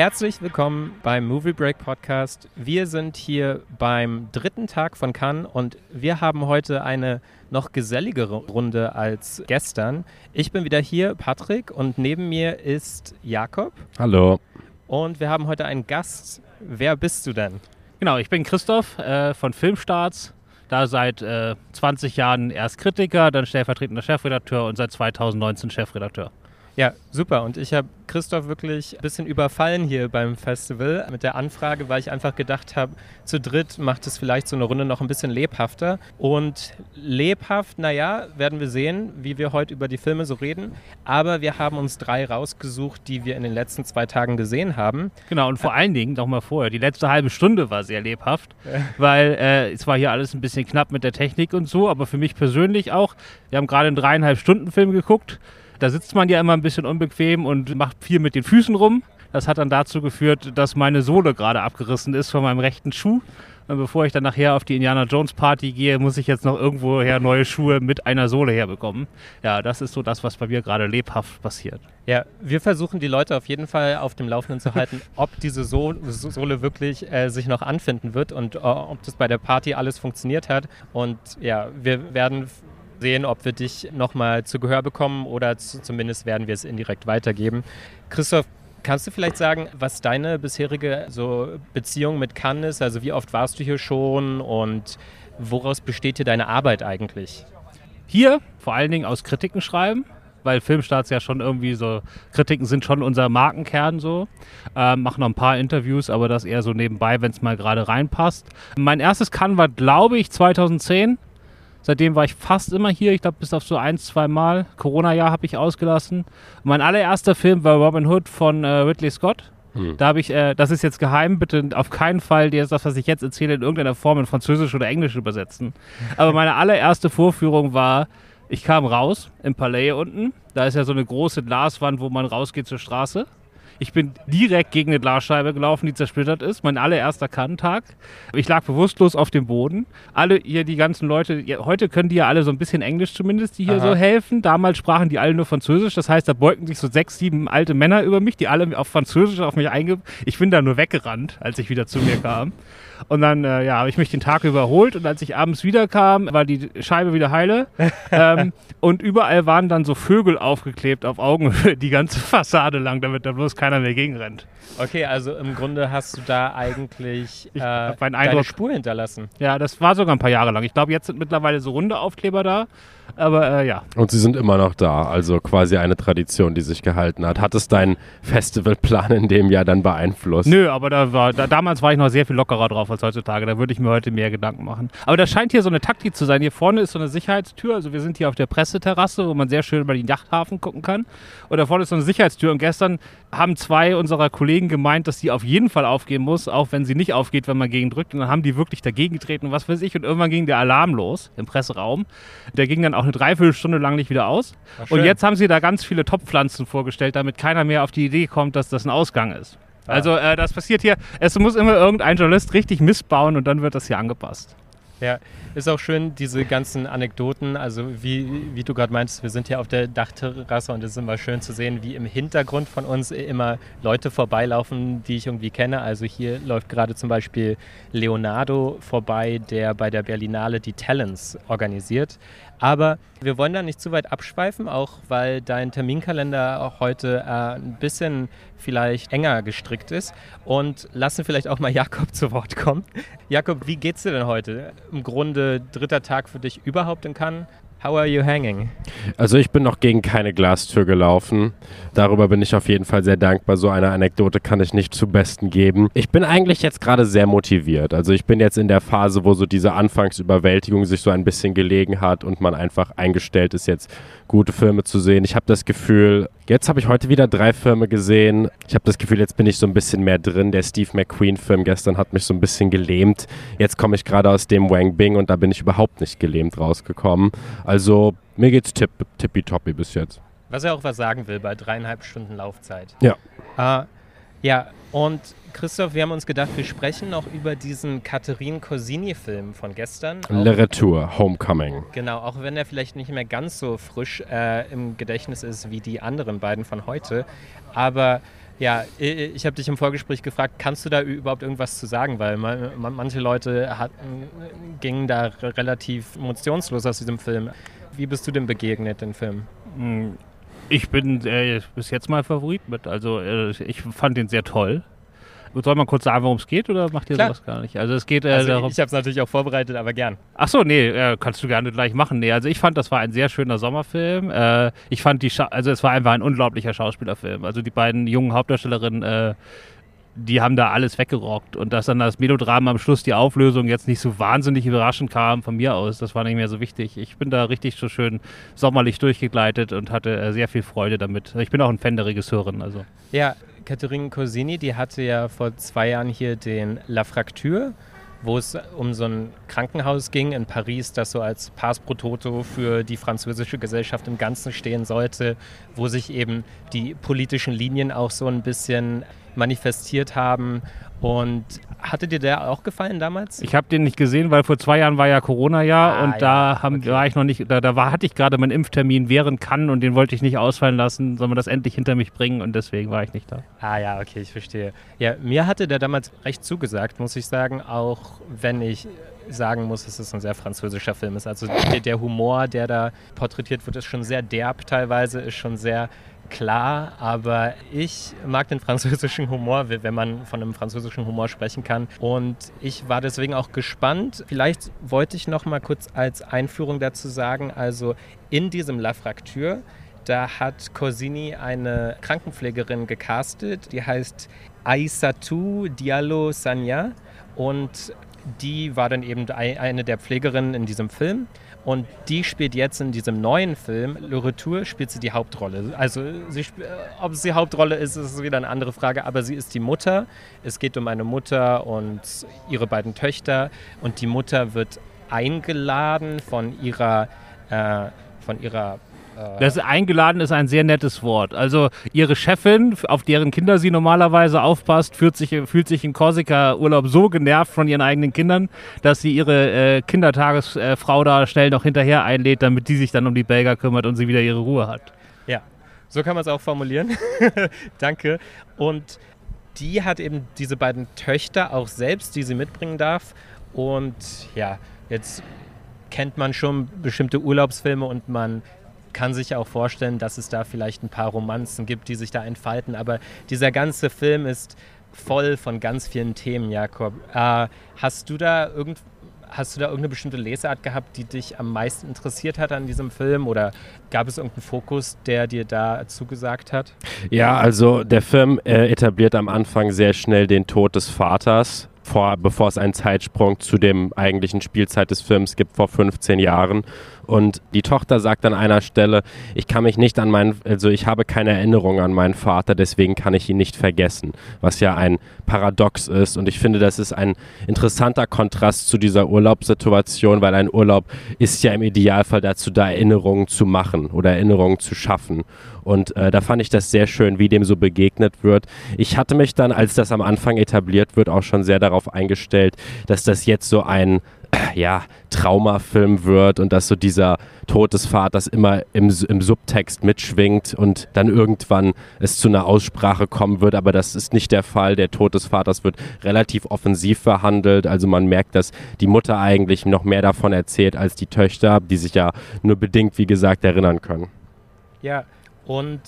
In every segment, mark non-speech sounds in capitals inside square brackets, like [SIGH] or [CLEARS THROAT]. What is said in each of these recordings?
Herzlich willkommen beim Movie Break Podcast. Wir sind hier beim dritten Tag von Cannes und wir haben heute eine noch geselligere Runde als gestern. Ich bin wieder hier, Patrick, und neben mir ist Jakob. Hallo. Und wir haben heute einen Gast. Wer bist du denn? Genau, ich bin Christoph äh, von Filmstarts. Da seit äh, 20 Jahren erst Kritiker, dann stellvertretender Chefredakteur und seit 2019 Chefredakteur. Ja, super. Und ich habe Christoph wirklich ein bisschen überfallen hier beim Festival mit der Anfrage, weil ich einfach gedacht habe, zu dritt macht es vielleicht so eine Runde noch ein bisschen lebhafter. Und lebhaft, naja, werden wir sehen, wie wir heute über die Filme so reden. Aber wir haben uns drei rausgesucht, die wir in den letzten zwei Tagen gesehen haben. Genau, und vor allen Dingen noch mal vorher, die letzte halbe Stunde war sehr lebhaft, weil äh, es war hier alles ein bisschen knapp mit der Technik und so, aber für mich persönlich auch. Wir haben gerade einen dreieinhalb Stunden Film geguckt. Da sitzt man ja immer ein bisschen unbequem und macht viel mit den Füßen rum. Das hat dann dazu geführt, dass meine Sohle gerade abgerissen ist von meinem rechten Schuh. Und bevor ich dann nachher auf die Indiana Jones Party gehe, muss ich jetzt noch irgendwoher neue Schuhe mit einer Sohle herbekommen. Ja, das ist so das, was bei mir gerade lebhaft passiert. Ja, wir versuchen die Leute auf jeden Fall auf dem Laufenden zu halten, [LAUGHS] ob diese so Sohle wirklich äh, sich noch anfinden wird und äh, ob das bei der Party alles funktioniert hat. Und ja, wir werden sehen, ob wir dich nochmal zu Gehör bekommen oder zu, zumindest werden wir es indirekt weitergeben. Christoph, kannst du vielleicht sagen, was deine bisherige so Beziehung mit Cannes ist? Also wie oft warst du hier schon und woraus besteht hier deine Arbeit eigentlich? Hier vor allen Dingen aus Kritiken schreiben, weil Filmstarts ja schon irgendwie so, Kritiken sind schon unser Markenkern so. Ähm, machen noch ein paar Interviews, aber das eher so nebenbei, wenn es mal gerade reinpasst. Mein erstes Cannes war, glaube ich, 2010. Seitdem war ich fast immer hier. Ich glaube, bis auf so ein, zwei Mal. Corona-Jahr habe ich ausgelassen. mein allererster Film war Robin Hood von äh, Ridley Scott. Hm. Da habe ich, äh, das ist jetzt geheim, bitte auf keinen Fall das, was ich jetzt erzähle, in irgendeiner Form in Französisch oder Englisch übersetzen. Aber meine allererste Vorführung war, ich kam raus im Palais unten. Da ist ja so eine große Glaswand, wo man rausgeht zur Straße. Ich bin direkt gegen eine Glasscheibe gelaufen, die zersplittert ist. Mein allererster Kannentag. Ich lag bewusstlos auf dem Boden. Alle hier, die ganzen Leute, heute können die ja alle so ein bisschen Englisch zumindest, die hier Aha. so helfen. Damals sprachen die alle nur Französisch. Das heißt, da beugten sich so sechs, sieben alte Männer über mich, die alle auf Französisch auf mich einge... Ich bin da nur weggerannt, als ich wieder zu mir kam. Und dann äh, ja, habe ich mich den Tag überholt und als ich abends wiederkam, war die Scheibe wieder heile. [LAUGHS] ähm, und überall waren dann so Vögel aufgeklebt auf Augenhöhe die ganze Fassade lang, damit da bloß keiner mehr gegenrennt. Okay, also im Grunde hast du da eigentlich äh, deine Eindruck, Spur hinterlassen. Ja, das war sogar ein paar Jahre lang. Ich glaube, jetzt sind mittlerweile so runde Aufkleber da. Aber äh, ja. Und sie sind immer noch da, also quasi eine Tradition, die sich gehalten hat. Hat es deinen Festivalplan in dem Jahr dann beeinflusst? Nö, aber da war, da, damals war ich noch sehr viel lockerer drauf als heutzutage. Da würde ich mir heute mehr Gedanken machen. Aber das scheint hier so eine Taktik zu sein. Hier vorne ist so eine Sicherheitstür. Also wir sind hier auf der Presseterrasse, wo man sehr schön über den Yachthafen gucken kann. Und da vorne ist so eine Sicherheitstür. Und gestern haben zwei unserer Kollegen gemeint, dass die auf jeden Fall aufgehen muss, auch wenn sie nicht aufgeht, wenn man gegen drückt. Und dann haben die wirklich dagegen getreten und was weiß ich. Und irgendwann ging der Alarm los im Presseraum. Der ging dann auch eine Dreiviertelstunde lang nicht wieder aus. Und jetzt haben sie da ganz viele Topfpflanzen vorgestellt, damit keiner mehr auf die Idee kommt, dass das ein Ausgang ist. Ja. Also äh, das passiert hier, es muss immer irgendein Journalist richtig missbauen und dann wird das hier angepasst. Ja, ist auch schön, diese ganzen Anekdoten. Also, wie, wie du gerade meinst, wir sind hier auf der Dachterrasse und es ist immer schön zu sehen, wie im Hintergrund von uns immer Leute vorbeilaufen, die ich irgendwie kenne. Also, hier läuft gerade zum Beispiel Leonardo vorbei, der bei der Berlinale die Talents organisiert. Aber wir wollen da nicht zu weit abschweifen, auch weil dein Terminkalender auch heute äh, ein bisschen vielleicht enger gestrickt ist. Und lassen vielleicht auch mal Jakob zu Wort kommen. Jakob, wie geht's dir denn heute? Im Grunde dritter Tag für dich überhaupt in Cannes. How are you hanging? Also ich bin noch gegen keine Glastür gelaufen. Darüber bin ich auf jeden Fall sehr dankbar. So eine Anekdote kann ich nicht zu Besten geben. Ich bin eigentlich jetzt gerade sehr motiviert. Also ich bin jetzt in der Phase, wo so diese Anfangsüberwältigung sich so ein bisschen gelegen hat und man einfach eingestellt ist, jetzt gute Filme zu sehen. Ich habe das Gefühl, jetzt habe ich heute wieder drei Filme gesehen. Ich habe das Gefühl, jetzt bin ich so ein bisschen mehr drin. Der Steve McQueen-Film gestern hat mich so ein bisschen gelähmt. Jetzt komme ich gerade aus dem Wang Bing und da bin ich überhaupt nicht gelähmt rausgekommen. Also mir geht's tipp, tippitoppi bis jetzt. Was er auch was sagen will bei dreieinhalb Stunden Laufzeit. Ja. Äh, Ja, und Christoph, wir haben uns gedacht, wir sprechen noch über diesen Catherine Corsini-Film von gestern. Le Retour, Homecoming. Genau, auch wenn er vielleicht nicht mehr ganz so frisch äh, im Gedächtnis ist wie die anderen beiden von heute. Aber ja, ich habe dich im Vorgespräch gefragt, kannst du da überhaupt irgendwas zu sagen? Weil man, man, manche Leute hatten, gingen da re- relativ emotionslos aus diesem Film. Wie bist du denn begegnet, den Film? Hm, Ich bin äh, bis jetzt mein Favorit mit. Also äh, ich fand den sehr toll. Soll man kurz sagen, worum es geht oder macht ihr Klar. sowas gar nicht? Also es geht äh, Also darum. ich habe es natürlich auch vorbereitet, aber gern. Ach so, nee, äh, kannst du gerne gleich machen. Nee, also ich fand, das war ein sehr schöner Sommerfilm. Äh, ich fand die, Scha also es war einfach ein unglaublicher Schauspielerfilm. Also die beiden jungen Hauptdarstellerinnen, äh, die haben da alles weggerockt. Und dass dann das Melodrama am Schluss, die Auflösung jetzt nicht so wahnsinnig überraschend kam von mir aus, das war nicht mehr so wichtig. Ich bin da richtig so schön sommerlich durchgegleitet und hatte äh, sehr viel Freude damit. Ich bin auch ein Fan der Regisseurin, also. Ja, Catherine Corsini, die hatte ja vor zwei Jahren hier den La Fracture, wo es um so ein Krankenhaus ging in Paris, das so als Pass pro Toto für die französische Gesellschaft im Ganzen stehen sollte, wo sich eben die politischen Linien auch so ein bisschen manifestiert haben. Und hatte dir der auch gefallen damals? Ich habe den nicht gesehen, weil vor zwei Jahren war ja Corona-Jahr Ah, und da ja, haben, okay. war ich noch nicht, da, da war, hatte ich gerade meinen Impftermin während kann und den wollte ich nicht ausfallen lassen, sondern das endlich hinter mich bringen und deswegen war ich nicht da. Ah ja, okay, ich verstehe. Ja, mir hatte der damals recht zugesagt, muss ich sagen, auch wenn ich sagen muss, dass es ein sehr französischer Film ist. Also der, der Humor, der da porträtiert wird, ist schon sehr derb teilweise, ist schon sehr klar, aber ich mag den französischen Humor, wenn man von einem französischen Humor sprechen kann. Und ich war deswegen auch gespannt. Vielleicht wollte ich noch mal kurz als Einführung dazu sagen, also in diesem La Fracture, da hat Corsini eine Krankenpflegerin gecastet, die heißt Aissatou Diallo Sanya und die war dann eben ei- eine der Pflegerinnen in diesem Film und die spielt jetzt in diesem neuen Film, Le Retour, spielt sie die Hauptrolle. Also sie, äh, ob es die Hauptrolle ist, ist wieder eine andere Frage, aber sie ist die Mutter. Es geht um eine Mutter und ihre beiden Töchter und die Mutter wird eingeladen von ihrer, äh, von ihrer Das eingeladen ist ein sehr nettes Wort. Also ihre Chefin, auf deren Kinder sie normalerweise aufpasst, fühlt sich, fühlt sich in Korsika-Urlaub so genervt von ihren eigenen Kindern, dass sie ihre äh, Kindertagesfrau da schnell noch hinterher einlädt, damit die sich dann um die Belger kümmert und sie wieder ihre Ruhe hat. Ja, so kann man es auch formulieren. [LAUGHS] Danke. Und die hat eben diese beiden Töchter auch selbst, die sie mitbringen darf. Und ja, jetzt kennt man schon bestimmte Urlaubsfilme und man kann sich auch vorstellen, dass es da vielleicht ein paar Romanzen gibt, die sich da entfalten. Aber dieser ganze Film ist voll von ganz vielen Themen, Jakob. Äh, hast du da irgend Hast du da irgendeine bestimmte Lesart gehabt, die dich am meisten interessiert hat an diesem Film? Oder gab es irgendeinen Fokus, der dir da zugesagt hat? Ja, also der Film äh, etabliert am Anfang sehr schnell den Tod des Vaters, vor, bevor es einen Zeitsprung zu dem eigentlichen Spielzeit des Films gibt vor 15 Jahren. Und die Tochter sagt an einer Stelle, ich kann mich nicht an meinen, also ich habe keine Erinnerung an meinen Vater, deswegen kann ich ihn nicht vergessen. Was ja ein Paradox ist. Und ich finde, das ist ein interessanter Kontrast zu dieser Urlaubssituation, weil ein Urlaub ist ja im Idealfall dazu da, Erinnerungen zu machen oder Erinnerungen zu schaffen. Und äh, da fand ich das sehr schön, wie dem so begegnet wird. Ich hatte mich dann, als das am Anfang etabliert wird, auch schon sehr darauf eingestellt, dass das jetzt so ein [CLEARS THROAT] ja, Traumafilm wird und dass so dieser Tod des Vaters immer im, im Subtext mitschwingt und dann irgendwann es zu einer Aussprache kommen wird, aber das ist nicht der Fall. Der Tod des Vaters wird relativ offensiv verhandelt, also man merkt, dass die Mutter eigentlich noch mehr davon erzählt als die Töchter, die sich ja nur bedingt, wie gesagt, erinnern können. Ja, und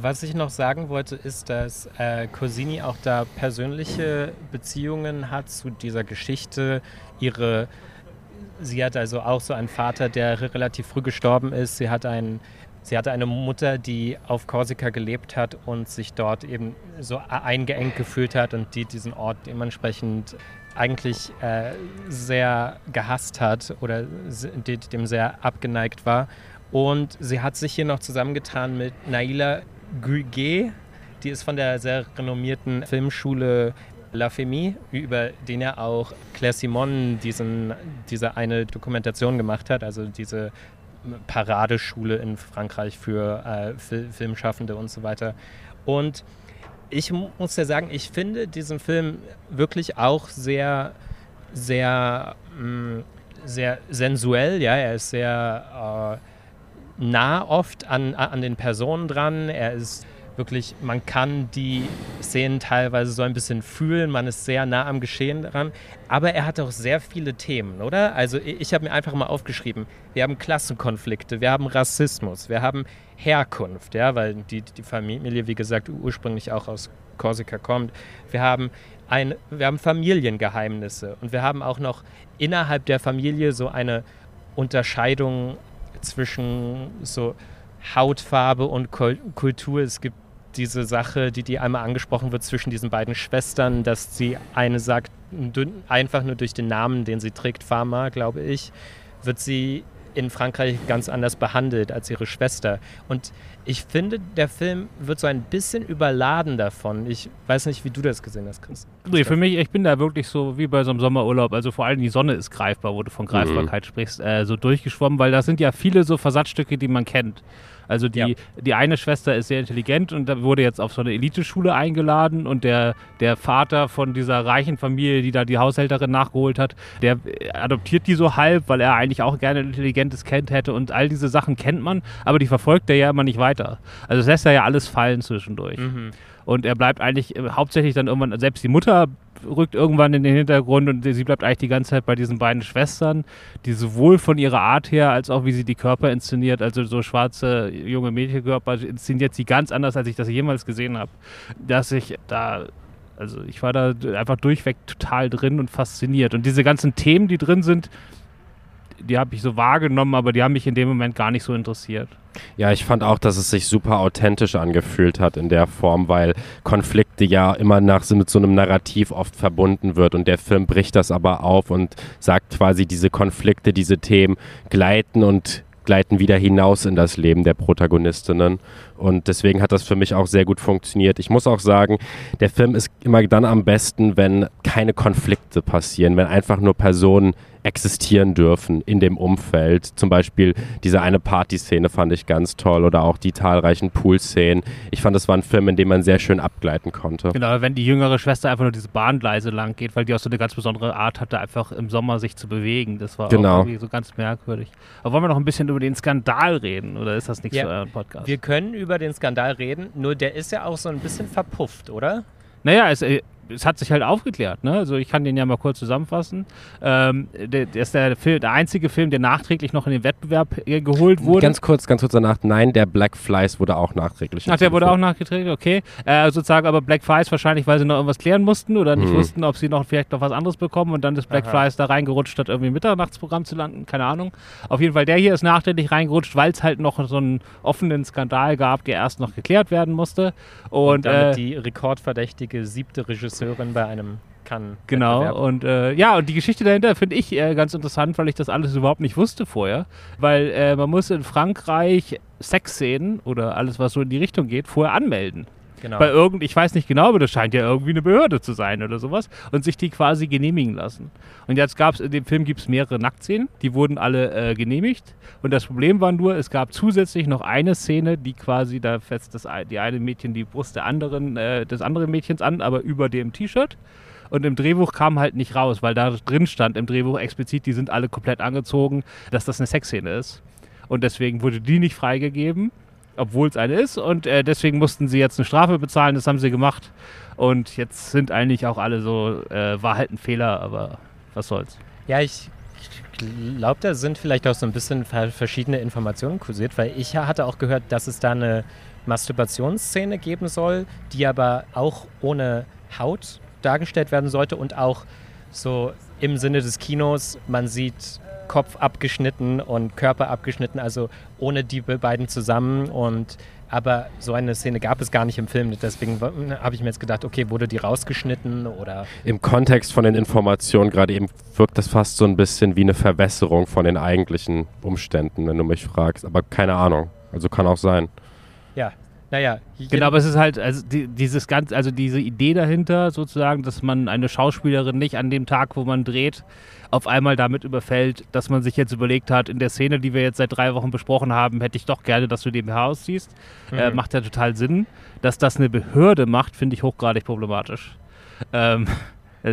was ich noch sagen wollte, ist, dass äh, Cosini auch da persönliche Beziehungen hat zu dieser Geschichte. Ihre, sie hat also auch so einen Vater, der re- relativ früh gestorben ist. Sie hat einen, sie hatte eine Mutter, die auf Korsika gelebt hat und sich dort eben so a- eingeengt gefühlt hat und die diesen Ort dementsprechend eigentlich äh, sehr gehasst hat oder dem sehr abgeneigt war. Und sie hat sich hier noch zusammengetan mit Naila Guiguet, die ist von der sehr renommierten Filmschule La Fémie, über den er auch Claire Simon diesen, diese eine Dokumentation gemacht hat, also diese Paradeschule in Frankreich für äh, Fil Filmschaffende und so weiter. Und ich mu- muss ja sagen, ich finde diesen Film wirklich auch sehr, sehr, mh, sehr sensuell. Ja, er ist sehr äh, nah oft an, an den Personen dran. Er ist wirklich, man kann die Szenen teilweise so ein bisschen fühlen. Man ist sehr nah am Geschehen dran. Aber er hat auch sehr viele Themen, oder? Also ich, habe mir einfach mal aufgeschrieben, wir haben Klassenkonflikte, wir haben Rassismus, wir haben Herkunft, ja, weil die, die Familie, wie gesagt, ursprünglich auch aus Korsika kommt. Wir haben, ein, wir haben Familiengeheimnisse und wir haben auch noch innerhalb der Familie so eine Unterscheidung zwischen so Hautfarbe und Kul- Kultur. Es gibt diese Sache, die, die einmal angesprochen wird zwischen diesen beiden Schwestern, dass sie eine sagt, einfach nur durch den Namen, den sie trägt, Pharma, glaube ich, wird sie in Frankreich ganz anders behandelt als ihre Schwester. Und ich finde, der Film wird so ein bisschen überladen davon. Ich weiß nicht, wie du das gesehen hast, Chris. Nee, für mich, ich bin da wirklich so wie bei so einem Sommerurlaub. Also vor allem die Sonne ist greifbar, wo du von Greifbarkeit sprichst, äh, so durchgeschwommen, weil das sind ja viele so Versatzstücke, die man kennt. Also die, Ja. die eine Schwester ist sehr intelligent und da wurde jetzt auf so eine Eliteschule eingeladen und der, der Vater von dieser reichen Familie, die da die Haushälterin nachgeholt hat, der adoptiert die so halb, weil er eigentlich auch gerne ein intelligentes Kind hätte und all diese Sachen kennt man, aber die verfolgt er ja immer nicht weiter. Also es lässt er ja alles fallen zwischendurch. Und er bleibt eigentlich äh, hauptsächlich dann irgendwann, selbst die Mutter rückt irgendwann in den Hintergrund und sie bleibt eigentlich die ganze Zeit bei diesen beiden Schwestern, die sowohl von ihrer Art her als auch wie sie die Körper inszeniert, also so schwarze junge Mädchenkörper inszeniert sie ganz anders, als ich das jemals gesehen habe. Dass ich da, also ich war da einfach durchweg total drin und fasziniert. Und diese ganzen Themen, die drin sind, die habe ich so wahrgenommen, aber die haben mich in dem Moment gar nicht so interessiert. Ja, ich fand auch, dass es sich super authentisch angefühlt hat in der Form, weil Konflikte ja immer nach mit so einem Narrativ oft verbunden wird und der Film bricht das aber auf und sagt quasi, diese Konflikte, diese Themen gleiten und gleiten wieder hinaus in das Leben der Protagonistinnen. Und deswegen hat das für mich auch sehr gut funktioniert. Ich muss auch sagen, der Film ist immer dann am besten, wenn keine Konflikte passieren, wenn einfach nur Personen existieren dürfen in dem Umfeld. Zum Beispiel diese eine Partyszene fand ich ganz toll oder auch die zahlreichen Pool-Szenen. Ich fand, das war ein Film, in dem man sehr schön abgleiten konnte. Genau, wenn die jüngere Schwester einfach nur diese Bahngleise lang geht, weil die auch so eine ganz besondere Art hatte, einfach im Sommer sich zu bewegen. Das war Genau. auch irgendwie so ganz merkwürdig. Aber wollen wir noch ein bisschen über den Skandal reden oder ist das nichts Ja, für euren Podcast? Wir können über den Skandal reden, nur der ist ja auch so ein bisschen verpufft, oder? Naja, es, äh, es hat sich halt aufgeklärt. Ne? Also ich kann den ja mal kurz zusammenfassen. Ähm, der, der ist der, Film, der einzige Film, der nachträglich noch in den Wettbewerb äh, geholt wurde. Ganz kurz, ganz kurz danach. Nein, der Black Flies wurde auch nachträglich. Ach, der wurde auch nachgeträgt, okay. Äh, sozusagen aber Black Flies wahrscheinlich, weil sie noch irgendwas klären mussten oder nicht Mhm. wussten, ob sie noch vielleicht noch was anderes bekommen und dann ist Black Aha. Flies da reingerutscht, statt irgendwie im Mitternachtsprogramm zu landen, keine Ahnung. Auf jeden Fall, der hier ist nachträglich reingerutscht, weil es halt noch so einen offenen Skandal gab, der erst noch geklärt werden musste. Und, damit äh, die rekordverdächtige siebte Regisseurin bei einem Cannes. Genau, und äh, ja, und die Geschichte dahinter finde ich äh, ganz interessant, weil ich das alles überhaupt nicht wusste vorher. Weil äh, man muss in Frankreich Sexszenen oder alles, was so in die Richtung geht, vorher anmelden. Genau. Bei irgend, ich weiß nicht genau, aber das scheint ja irgendwie eine Behörde zu sein oder sowas und sich die quasi genehmigen lassen. Und jetzt gab es, in dem Film gibt es mehrere Nacktszenen, die wurden alle äh, genehmigt und das Problem war nur, es gab zusätzlich noch eine Szene, die quasi, da fetzt das, die eine Mädchen die Brust der anderen, äh, des anderen Mädchens an, aber über dem T-Shirt. Und im Drehbuch kam halt nicht raus, weil da drin stand im Drehbuch explizit, die sind alle komplett angezogen, dass das eine Sexszene ist. Und deswegen wurde die nicht freigegeben, obwohl es eine ist. Und äh, deswegen mussten sie jetzt eine Strafe bezahlen, das haben sie gemacht. Und jetzt sind eigentlich auch alle so, äh, war halt ein Fehler, aber was soll's. Ja, ich glaube, da sind vielleicht auch so ein bisschen ver- verschiedene Informationen kursiert, weil ich hatte auch gehört, dass es da eine Masturbationsszene geben soll, die aber auch ohne Haut dargestellt werden sollte und auch so im Sinne des Kinos, man sieht Kopf abgeschnitten und Körper abgeschnitten, also ohne die be- beiden zusammen und aber so eine Szene gab es gar nicht im Film, deswegen habe ich mir jetzt gedacht, okay, wurde die rausgeschnitten oder Im Kontext von den Informationen gerade eben wirkt das fast so ein bisschen wie eine Verwässerung von den eigentlichen Umständen, wenn du mich fragst. Aber keine Ahnung. Also kann auch sein. Ja, Naja, Genau, aber es ist halt, also die, dieses ganz, also diese Idee dahinter sozusagen, dass man eine Schauspielerin nicht an dem Tag, wo man dreht, auf einmal damit überfällt, dass man sich jetzt überlegt hat, in der Szene, die wir jetzt seit drei Wochen besprochen haben, hätte ich doch gerne, dass du nebenher ausziehst. Äh, macht ja total Sinn. Dass das eine Behörde macht, finde ich hochgradig problematisch. Ähm,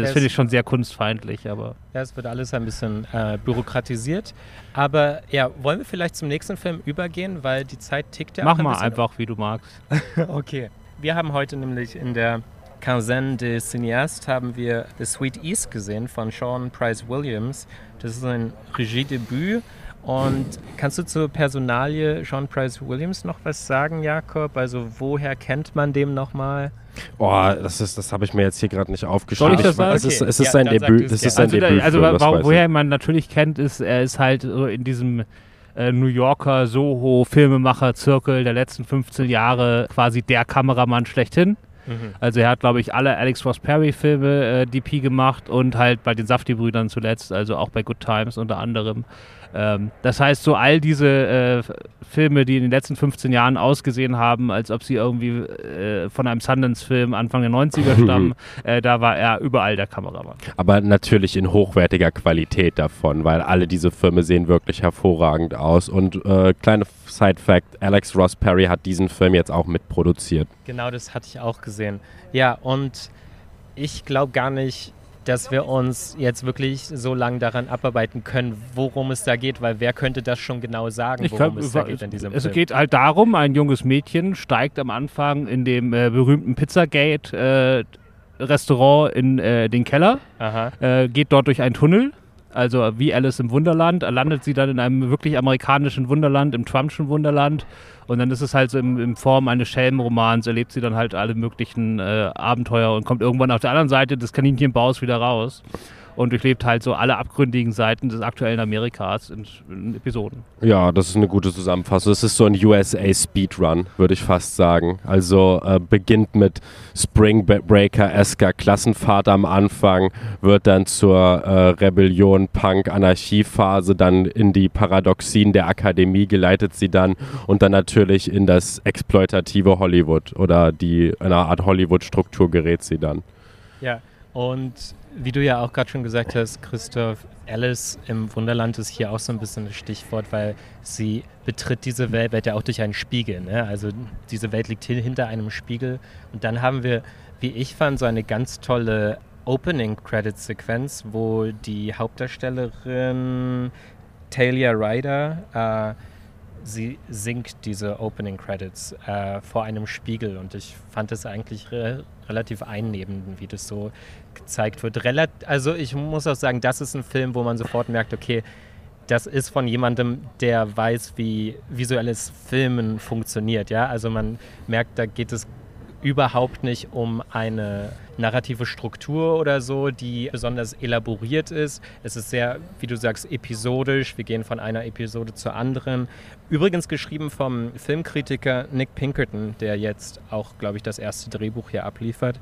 das finde ich schon sehr kunstfeindlich, aber. Ja, es wird alles ein bisschen äh, bürokratisiert. Aber ja, wollen wir vielleicht zum nächsten Film übergehen, weil die Zeit tickt ja auch Mach ein mal bisschen. einfach, wie du magst. [LAUGHS] Okay. Wir haben heute nämlich in der Quinzaine des Cinéastes haben wir The Sweet East gesehen von Sean Price Williams. Das ist ein Regiedebüt. Und kannst du zur Personalie Sean Price Williams noch was sagen, Jakob? Also woher kennt man dem nochmal? Oh, das ist, das habe ich mir jetzt hier gerade nicht aufgeschrieben. Soll ich das sagen? Es ist, es ist Ja, sein Debüt. Das ist sein Also, Debüt. also wa- das weiß woher man natürlich kennt, ist, er ist halt so in diesem äh, New Yorker Soho-Filmemacher-Zirkel der letzten 15 Jahre quasi der Kameramann schlechthin. Also er hat, glaube ich, alle Alex Ross Perry-Filme äh, DP gemacht und halt bei den Safdie-Brüdern zuletzt, also auch bei Good Times unter anderem. Ähm, das heißt, so all diese äh, Filme, die in den letzten 15 Jahren ausgesehen haben, als ob sie irgendwie äh, von einem Sundance-Film Anfang der 90er stammen, äh, da war er überall der Kameramann. Aber natürlich in hochwertiger Qualität davon, weil alle diese Filme sehen wirklich hervorragend aus. Und äh, kleine Side-Fact: Alex Ross Perry hat diesen Film jetzt auch mitproduziert. Genau, das hatte ich auch gesehen. Ja, und ich glaube gar nicht, dass wir uns jetzt wirklich so lange daran abarbeiten können, worum es da geht, weil wer könnte das schon genau sagen, worum glaub, es da es, geht in diesem es Film? geht halt darum, ein junges Mädchen steigt am Anfang in dem äh, berühmten Pizzagate äh, Restaurant in äh, den Keller, äh, geht dort durch einen Tunnel, also wie Alice im Wunderland, landet sie dann in einem wirklich amerikanischen Wunderland, im Trumpschen Wunderland. Und dann ist es halt so in, in Form eines Schelmenromans, erlebt sie dann halt alle möglichen äh, Abenteuer und kommt irgendwann auf der anderen Seite des Kaninchenbaus wieder raus und durchlebt halt so alle abgründigen Seiten des aktuellen Amerikas in, in Episoden. Ja, das ist eine gute Zusammenfassung. Es ist so ein USA Speedrun, würde ich fast sagen. Also äh, beginnt mit Spring Breaker-esker Klassenfahrt am Anfang, wird dann zur äh, Rebellion, Punk, Anarchiephase, dann in die Paradoxien der Akademie geleitet sie dann und dann natürlich in das exploitative Hollywood oder die eine Art Hollywood-Struktur gerät sie dann. Ja, und wie du ja auch gerade schon gesagt hast, Christoph, Alice im Wunderland ist hier auch so ein bisschen das Stichwort, weil sie betritt diese Welt, Welt ja auch durch einen Spiegel. Ne? Also diese Welt liegt hin, hinter einem Spiegel. Und dann haben wir, wie ich fand, so eine ganz tolle Opening-Credit-Sequenz, wo die Hauptdarstellerin Talia Ryder, äh, sie singt diese Opening Credits äh, vor einem Spiegel und ich fand es eigentlich re relativ einnehmend, wie das so gezeigt wird. Relat also ich muss auch sagen, das ist ein Film, wo man sofort merkt, okay, das ist von jemandem, der weiß, wie visuelles Filmen funktioniert. Ja, also man merkt, da geht es überhaupt nicht um eine narrative Struktur oder so, die besonders elaboriert ist. Es ist sehr, wie du sagst, episodisch. Wir gehen von einer Episode zur anderen. Übrigens geschrieben vom Filmkritiker Nick Pinkerton, der jetzt auch, glaube ich, das erste Drehbuch hier abliefert.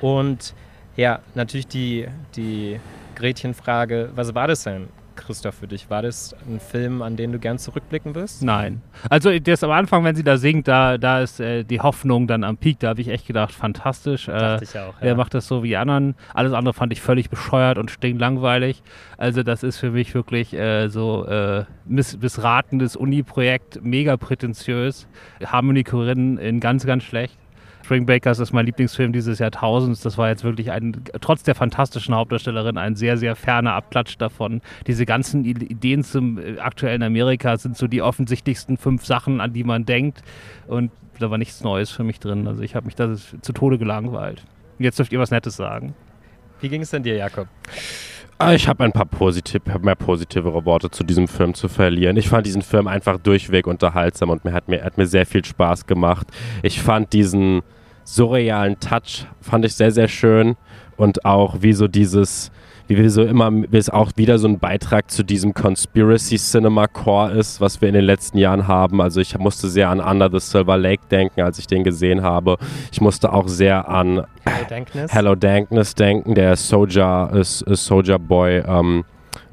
Und ja, natürlich die, die Gretchenfrage, was war das denn? Christoph, für dich? War das ein Film, an den du gern zurückblicken wirst? Nein. Also das am Anfang, wenn sie da singt, da, da ist äh, die Hoffnung dann am Peak. Da habe ich echt gedacht, fantastisch. Äh, Dachte ich auch, Er ja. macht das so wie die anderen. Alles andere fand ich völlig bescheuert und stinklangweilig. Also das ist für mich wirklich äh, so äh, miss missratendes Uni-Projekt, mega prätentiös. Harmony Corinne in ganz, ganz schlecht. Spring Breakers ist mein Lieblingsfilm dieses Jahrtausends. Das war jetzt wirklich ein, trotz der fantastischen Hauptdarstellerin, ein sehr, sehr ferner Abklatsch davon. Diese ganzen Ideen zum äh, aktuellen Amerika sind so die offensichtlichsten fünf Sachen, an die man denkt. Und da war nichts Neues für mich drin. Also ich habe mich da zu Tode gelangweilt. Jetzt dürft ihr was Nettes sagen. Wie ging es denn dir, Jakob? Ah, Ich habe ein paar positiv, mehr positivere Worte zu diesem Film zu verlieren. Ich fand diesen Film einfach durchweg unterhaltsam und mir hat mir, hat mir sehr viel Spaß gemacht. Ich fand diesen surrealen Touch, fand ich sehr, sehr schön. Und auch wie so dieses, wie wir so immer, wie es auch wieder so ein Beitrag zu diesem Conspiracy Cinema Core ist, was wir in den letzten Jahren haben. Also ich musste sehr an Under the Silver Lake denken, als ich den gesehen habe. Ich musste auch sehr an Hello Dankness? Hello Dankness denken, der äh, Soldier Boy, ähm,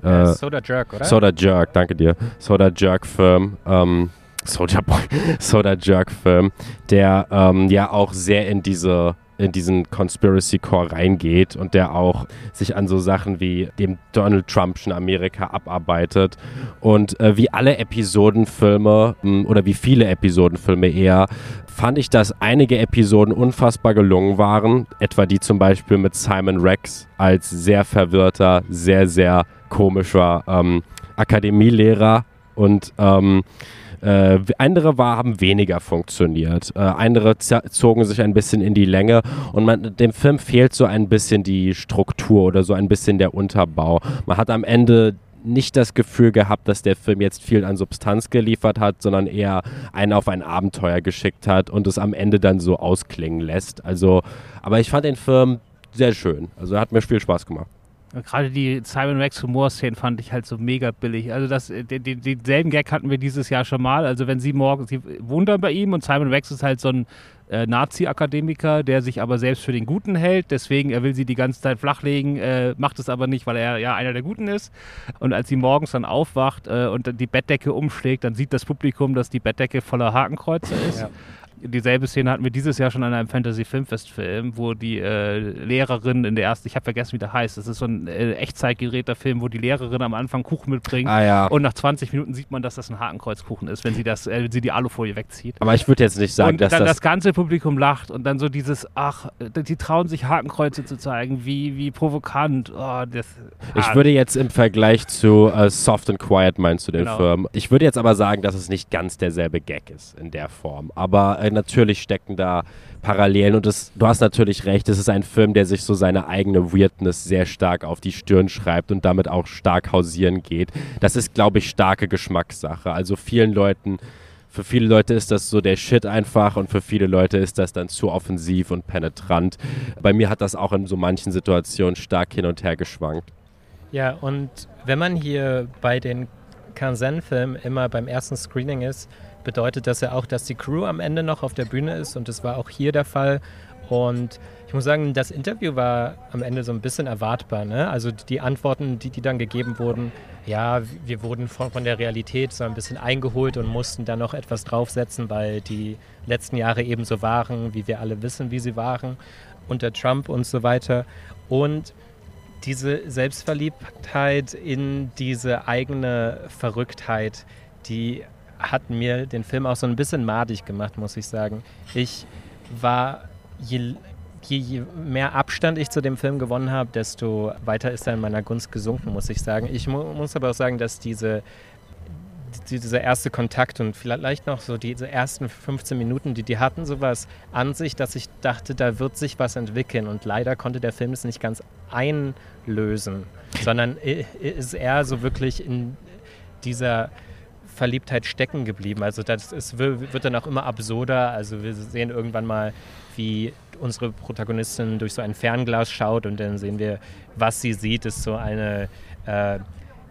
Äh, äh, Soda Jerk, oder? Soda Jerk, danke dir. Soda Jerk Film. Ähm, Soda Boy, [LAUGHS] Soda Jerk Film, der ähm, ja auch sehr in diese in diesen Conspiracy Core reingeht und der auch sich an so Sachen wie dem Donald Trumpschen Amerika abarbeitet. Und äh, wie alle Episodenfilme mh, oder wie viele Episodenfilme eher fand ich, dass einige Episoden unfassbar gelungen waren, etwa die zum Beispiel mit Simon Rex als sehr verwirrter, sehr, sehr komischer ähm, Akademielehrer. Und ähm, äh, andere war, haben weniger funktioniert. Äh, andere zogen sich ein bisschen in die Länge und man, dem Film fehlt so ein bisschen die Struktur oder so ein bisschen der Unterbau. Man hat am Ende nicht das Gefühl gehabt, dass der Film jetzt viel an Substanz geliefert hat, sondern eher einen auf ein Abenteuer geschickt hat und es am Ende dann so ausklingen lässt. Also, aber ich fand den Film sehr schön. Also hat mir viel Spaß gemacht. Gerade die Simon Rex Humor-Szenen fand ich halt so mega billig. Also das, die, die, denselben Gag hatten wir dieses Jahr schon mal. Also wenn sie morgen, sie dann bei ihm und Simon Rex ist halt so ein äh, Nazi-Akademiker, der sich aber selbst für den Guten hält. Deswegen, er will sie die ganze Zeit flachlegen, äh, macht es aber nicht, weil er ja einer der Guten ist. Und als sie morgens dann aufwacht äh, und die Bettdecke umschlägt, dann sieht das Publikum, dass die Bettdecke voller Hakenkreuze ist. Ja dieselbe Szene hatten wir dieses Jahr schon an einem Fantasy Filmfest-Film, wo die äh, Lehrerin in der ersten, ich habe vergessen, wie der heißt, das ist so ein äh, Echtzeitgeräter Film, wo die Lehrerin am Anfang Kuchen mitbringt ah, ja. und nach 20 Minuten sieht man, dass das ein Hakenkreuzkuchen ist, wenn sie das, äh, sie die Alufolie wegzieht. Aber ich würde jetzt nicht sagen, und dass dann das, das ganze Publikum lacht und dann so dieses, ach, die trauen sich Hakenkreuze zu zeigen, wie, wie provokant. Oh, das, ich ah. würde jetzt im Vergleich zu uh, Soft and Quiet meinst du den genau. Film. Ich würde jetzt aber sagen, dass es nicht ganz derselbe Gag ist in der Form. Aber natürlich stecken da Parallelen und das, du hast natürlich recht, es ist ein Film, der sich so seine eigene Weirdness sehr stark auf die Stirn schreibt und damit auch stark hausieren geht. Das ist, glaube ich, starke Geschmackssache. Also vielen Leuten, für viele Leute ist das so der Shit einfach und für viele Leute ist das dann zu offensiv und penetrant. Bei mir hat das auch in so manchen Situationen stark hin und her geschwankt. Ja, und wenn man hier bei den Kansen-Filmen immer beim ersten Screening ist, bedeutet das ja auch, dass die Crew am Ende noch auf der Bühne ist und das war auch hier der Fall. Und ich muss sagen, das Interview war am Ende so ein bisschen erwartbar. Ne? Also die Antworten, die, die dann gegeben wurden, ja, wir wurden von, von der Realität so ein bisschen eingeholt und mussten da noch etwas draufsetzen, weil die letzten Jahre eben so waren, wie wir alle wissen, wie sie waren, unter Trump und so weiter. Und diese Selbstverliebtheit in diese eigene Verrücktheit, die hat mir den Film auch so ein bisschen madig gemacht, muss ich sagen. Ich war, je, je, je mehr Abstand ich zu dem Film gewonnen habe, desto weiter ist er in meiner Gunst gesunken, muss ich sagen. Ich mu muss aber auch sagen, dass diese dieser erste Kontakt und vielleicht noch so diese ersten 15 Minuten, die die hatten, sowas an sich, dass ich dachte, da wird sich was entwickeln. Und leider konnte der Film es nicht ganz einlösen, sondern ist eher so wirklich in dieser Verliebtheit stecken geblieben. Also das ist, wird dann auch immer absurder. Also wir sehen irgendwann mal, wie unsere Protagonistin durch so ein Fernglas schaut und dann sehen wir, was sie sieht, ist so eine äh,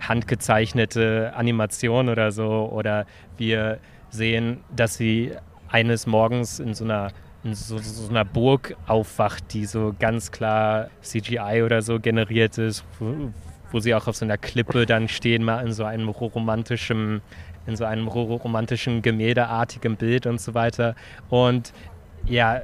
handgezeichnete Animation oder so. Oder wir sehen, dass sie eines Morgens in so einer in so, so, einer Burg aufwacht, die so ganz klar CGI oder so generiert ist, wo, wo sie auch auf so einer Klippe dann stehen, mal in so einem romantischen in so einem romantischen, gemäldeartigen Bild und so weiter. Und ja,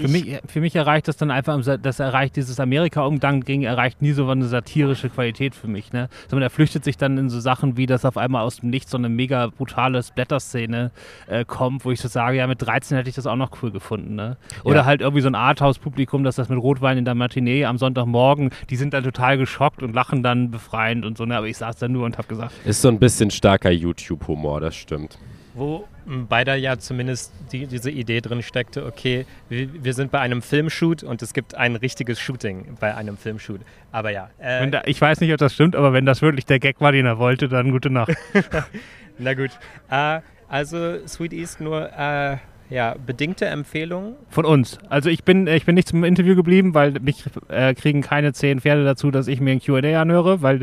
für mich, für mich, erreicht das dann einfach, das erreicht dieses Amerika-Umgang erreicht nie so eine satirische Qualität für mich. Ne? Sondern er flüchtet sich dann in so Sachen wie, dass auf einmal aus dem Nichts so eine mega brutale Splatter-Szene äh, kommt, wo ich so sage, ja, mit 13 hätte ich das auch noch cool gefunden. Ne? Oder ja. halt irgendwie so ein Arthouse-Publikum, dass das mit Rotwein in der Matinee am Sonntagmorgen, die sind dann total geschockt und lachen dann befreiend und so. Ne? Aber ich saß da nur und habe gesagt. Ist so ein bisschen starker YouTube-Humor, das stimmt wo bei der ja zumindest die, diese Idee drin steckte, okay, wir, wir, sind bei einem Filmshoot und es gibt ein richtiges Shooting bei einem Filmshoot. Aber ja. Äh, da, ich weiß nicht, ob das stimmt, aber wenn das wirklich der Gag war, den er wollte, dann gute Nacht. [LAUGHS] Na gut. Äh, also Sweet East nur äh, ja, bedingte Empfehlung. Von uns. Also ich bin, ich bin nicht zum Interview geblieben, weil mich äh, kriegen keine zehn Pferde dazu, dass ich mir ein QA anhöre, weil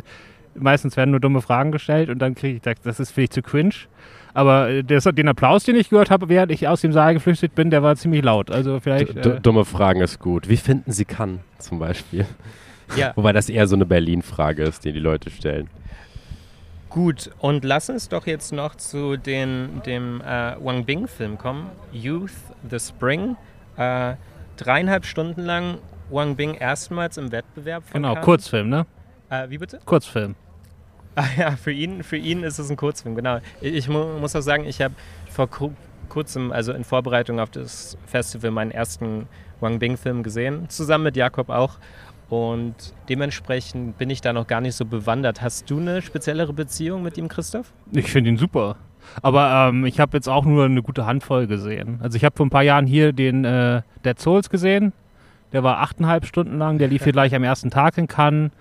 meistens werden nur dumme Fragen gestellt und dann kriege ich, das, das ist vielleicht zu cringe. Aber äh, das, den Applaus, den ich gehört habe, während ich aus dem Saal geflüchtet bin, der war ziemlich laut. Also vielleicht. Äh dumme Fragen ist gut. Wie finden Sie kann zum Beispiel? Ja. [LAUGHS] Wobei das eher so eine Berlin-Frage ist, die die Leute stellen. Gut, und lass uns doch jetzt noch zu den, dem äh, Wang Bing-Film kommen. Youth, The Spring. Äh, dreieinhalb Stunden lang Wang Bing erstmals im Wettbewerb von Genau, Cannes. Kurzfilm, ne? Äh, wie bitte? Kurzfilm. Ah ja, für ihn, für ihn ist es ein Kurzfilm, genau. Ich, mu muss auch sagen, ich habe vor ku kurzem, also in Vorbereitung auf das Festival, meinen ersten Wang Bing-Film gesehen, zusammen mit Jakob auch. Und dementsprechend bin ich da noch gar nicht so bewandert. Hast du eine speziellere Beziehung mit ihm, Christoph? Ich finde ihn super. Aber ähm, ich habe jetzt auch nur eine gute Handvoll gesehen. Also ich habe vor ein paar Jahren hier den äh, Dead Souls gesehen. Der war achteinhalb Stunden lang. Der lief hier [LAUGHS] gleich am ersten Tag in Cannes.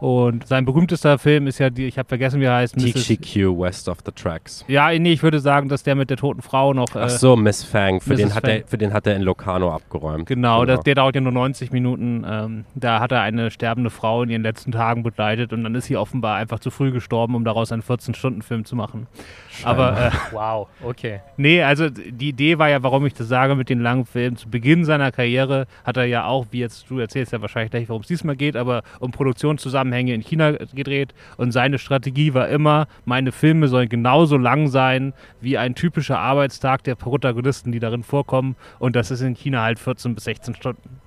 Und sein berühmtester Film ist ja, die, ich habe vergessen, wie er heißt. TGQ West of the Tracks. Ja, nee, ich würde sagen, dass der mit der toten Frau noch. Äh, Ach so, Miss Fang. Für, Mrs. den hat, Fang. er, für den hat er in Locarno abgeräumt. Genau, Das, der dauert ja nur 90 Minuten. Ähm, da hat er eine sterbende Frau in ihren letzten Tagen begleitet und dann ist sie offenbar einfach zu früh gestorben, um daraus einen 14-Stunden-Film zu machen. Aber äh, [LAUGHS] Wow, okay. nee, also die Idee war ja, warum ich das sage mit den langen Filmen. Zu Beginn seiner Karriere hat er ja auch, wie jetzt du erzählst ja wahrscheinlich gleich, worum es diesmal geht, aber um Produktionszusammenhänge in China gedreht und seine Strategie war immer, meine Filme sollen genauso lang sein wie ein typischer Arbeitstag der Protagonisten, die darin vorkommen und das ist in China halt 14 bis 16 Stunden.